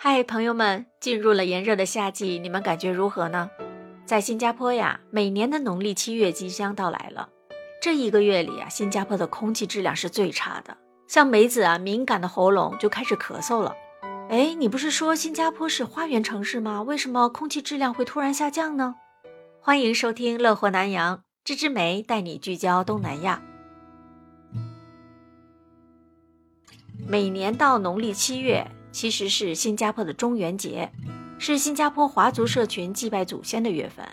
嗨，朋友们，进入了炎热的夏季，你们感觉如何呢？在新加坡呀，每年的农历七月即将到来了。这一个月里啊，新加坡的空气质量是最差的。像梅子啊，敏感的喉咙就开始咳嗽了。哎，你不是说新加坡是花园城市吗？为什么空气质量会突然下降呢？欢迎收听《乐活南洋》，芝芝梅带你聚焦东南亚。每年到农历七月，其实是新加坡的中元节，是新加坡华族社群祭拜祖先的月份，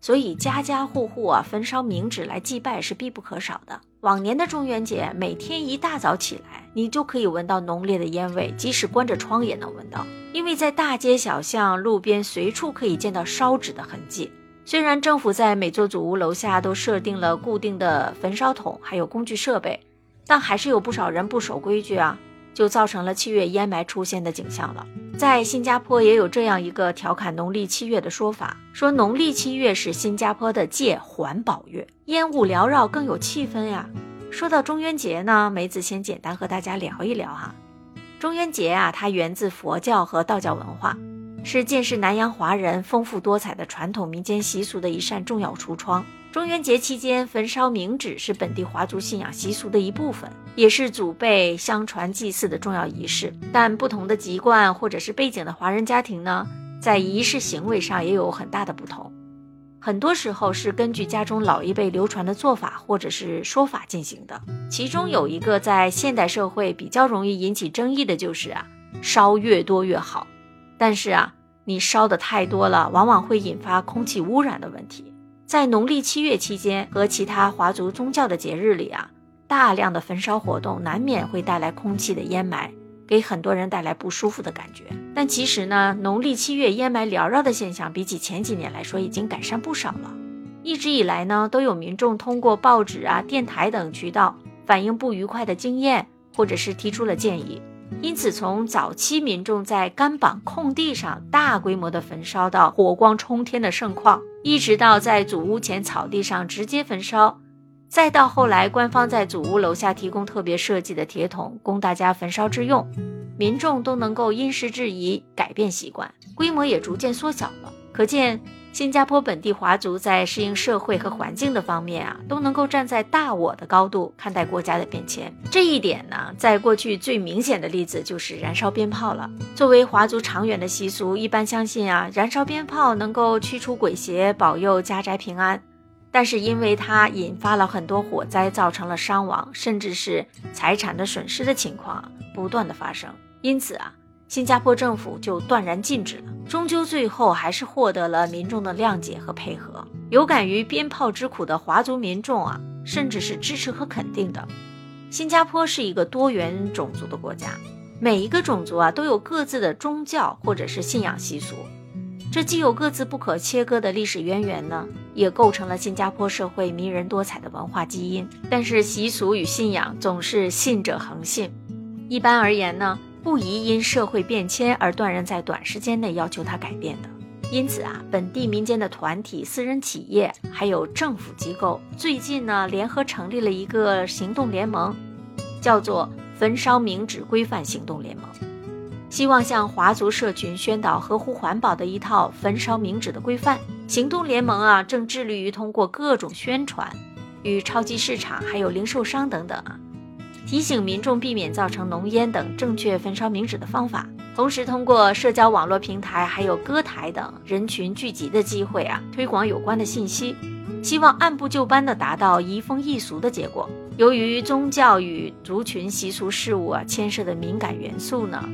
所以家家户户啊焚烧冥纸来祭拜是必不可少的。往年的中元节，每天一大早起来，你就可以闻到浓烈的烟味，即使关着窗也能闻到，因为在大街小巷、路边随处可以见到烧纸的痕迹。虽然政府在每座祖屋楼下都设定了固定的焚烧桶，还有工具设备，但还是有不少人不守规矩啊。就造成了七月烟霾出现的景象了。在新加坡也有这样一个调侃农历七月的说法，说农历七月是新加坡的戒环保月，烟雾缭绕更有气氛呀。说到中元节呢，梅子先简单和大家聊一聊哈。中元节啊，它源自佛教和道教文化。是见识南洋华人丰富多彩的传统民间习俗的一扇重要橱窗。中元节期间焚烧冥纸是本地华族信仰习俗的一部分，也是祖辈相传祭祀的重要仪式。但不同的籍贯或者是背景的华人家庭呢，在仪式行为上也有很大的不同。很多时候是根据家中老一辈流传的做法或者是说法进行的。其中有一个在现代社会比较容易引起争议的就是啊，烧越多越好。但是啊。你烧的太多了，往往会引发空气污染的问题。在农历七月期间和其他华族宗教的节日里啊，大量的焚烧活动难免会带来空气的烟霾，给很多人带来不舒服的感觉。但其实呢，农历七月烟霾缭绕的现象，比起前几年来说已经改善不少了。一直以来呢，都有民众通过报纸啊、电台等渠道反映不愉快的经验，或者是提出了建议。因此，从早期民众在干榜空地上大规模的焚烧到火光冲天的盛况，一直到在祖屋前草地上直接焚烧，再到后来官方在祖屋楼下提供特别设计的铁桶供大家焚烧之用，民众都能够因时制宜改变习惯，规模也逐渐缩小了。可见。新加坡本地华族在适应社会和环境的方面啊，都能够站在大我的高度看待国家的变迁。这一点呢，在过去最明显的例子就是燃烧鞭炮了。作为华族长远的习俗，一般相信啊，燃烧鞭炮能够驱除鬼邪，保佑家宅平安。但是因为它引发了很多火灾，造成了伤亡，甚至是财产的损失的情况不断的发生，因此啊。新加坡政府就断然禁止了，终究最后还是获得了民众的谅解和配合。有感于鞭炮之苦的华族民众啊，甚至是支持和肯定的。新加坡是一个多元种族的国家，每一个种族啊都有各自的宗教或者是信仰习俗，这既有各自不可切割的历史渊源呢，也构成了新加坡社会迷人多彩的文化基因。但是习俗与信仰总是信者恒信，一般而言呢。不宜因社会变迁而断然在短时间内要求它改变的。因此啊，本地民间的团体、私人企业还有政府机构，最近呢联合成立了一个行动联盟，叫做“焚烧冥纸规范行动联盟”，希望向华族社群宣导合乎环保的一套焚烧冥纸的规范。行动联盟啊，正致力于通过各种宣传，与超级市场还有零售商等等啊。提醒民众避免造成浓烟等正确焚烧冥纸的方法，同时通过社交网络平台还有歌台等人群聚集的机会啊，推广有关的信息，希望按部就班的达到移风易俗的结果。由于宗教与族群习俗事务啊牵涉的敏感元素呢。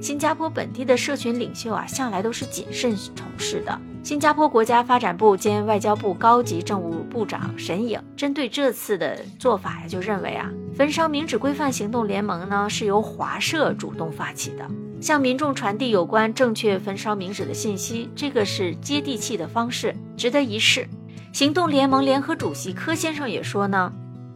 新加坡本地的社群领袖啊，向来都是谨慎从事的。新加坡国家发展部兼外交部高级政务部长沈颖针对这次的做法呀，就认为啊，焚烧冥纸规范行动联盟呢是由华社主动发起的，向民众传递有关正确焚烧冥纸的信息，这个是接地气的方式，值得一试。行动联盟联合主席柯先生也说呢，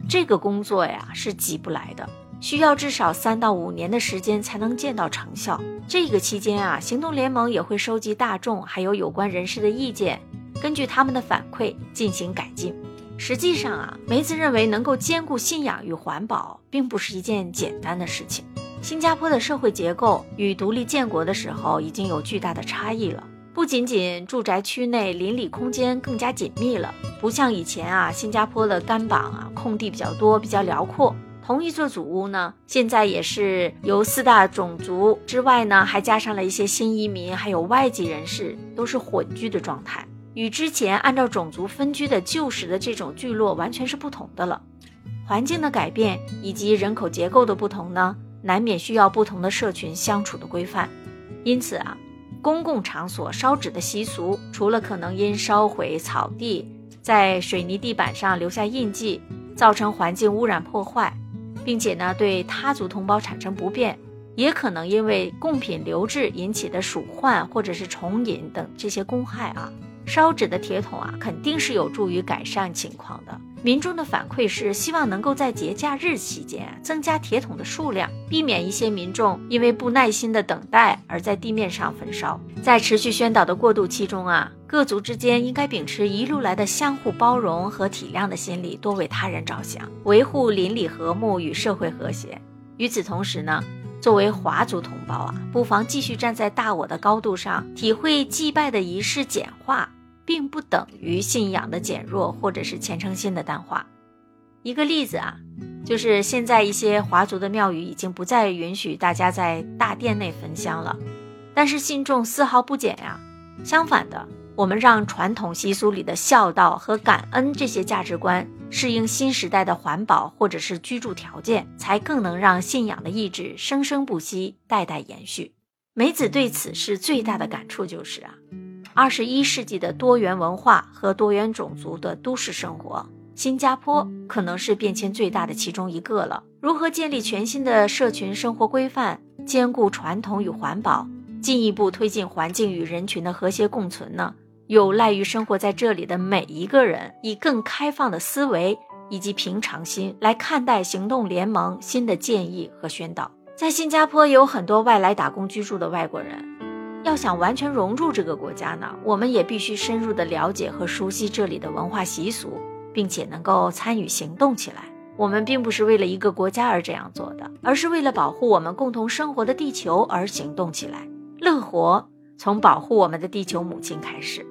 这个工作呀是急不来的。需要至少三到五年的时间才能见到成效。这个期间啊，行动联盟也会收集大众还有有关人士的意见，根据他们的反馈进行改进。实际上啊，梅子认为能够兼顾信仰与环保，并不是一件简单的事情。新加坡的社会结构与独立建国的时候已经有巨大的差异了。不仅仅住宅区内邻里空间更加紧密了，不像以前啊，新加坡的干榜啊，空地比较多，比较辽阔。同一座祖屋呢，现在也是由四大种族之外呢，还加上了一些新移民，还有外籍人士，都是混居的状态，与之前按照种族分居的旧时的这种聚落完全是不同的了。环境的改变以及人口结构的不同呢，难免需要不同的社群相处的规范。因此啊，公共场所烧纸的习俗，除了可能因烧毁草地，在水泥地板上留下印记，造成环境污染破坏。并且呢，对他族同胞产生不便，也可能因为贡品留置引起的鼠患或者是虫瘾等这些公害啊。烧纸的铁桶啊，肯定是有助于改善情况的。民众的反馈是希望能够在节假日期间增加铁桶的数量，避免一些民众因为不耐心的等待而在地面上焚烧。在持续宣导的过渡期中啊，各族之间应该秉持一路来的相互包容和体谅的心理，多为他人着想，维护邻里和睦与社会和谐。与此同时呢，作为华族同胞啊，不妨继续站在大我的高度上，体会祭拜的仪式简化。并不等于信仰的减弱，或者是虔诚心的淡化。一个例子啊，就是现在一些华族的庙宇已经不再允许大家在大殿内焚香了，但是信众丝毫不减呀。相反的，我们让传统习俗里的孝道和感恩这些价值观适应新时代的环保或者是居住条件，才更能让信仰的意志生生不息，代代延续。梅子对此事最大的感触就是啊。二十一世纪的多元文化和多元种族的都市生活，新加坡可能是变迁最大的其中一个了。如何建立全新的社群生活规范，兼顾传统与环保，进一步推进环境与人群的和谐共存呢？有赖于生活在这里的每一个人，以更开放的思维以及平常心来看待行动联盟新的建议和宣导。在新加坡有很多外来打工居住的外国人。要想完全融入这个国家呢，我们也必须深入的了解和熟悉这里的文化习俗，并且能够参与行动起来。我们并不是为了一个国家而这样做的，而是为了保护我们共同生活的地球而行动起来。乐活从保护我们的地球母亲开始，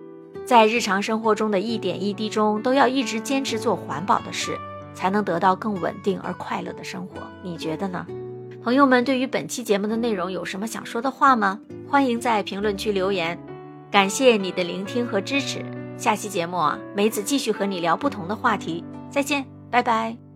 在日常生活中的一点一滴中，都要一直坚持做环保的事，才能得到更稳定而快乐的生活。你觉得呢？朋友们，对于本期节目的内容有什么想说的话吗？欢迎在评论区留言。感谢你的聆听和支持。下期节目啊，梅子继续和你聊不同的话题。再见，拜拜。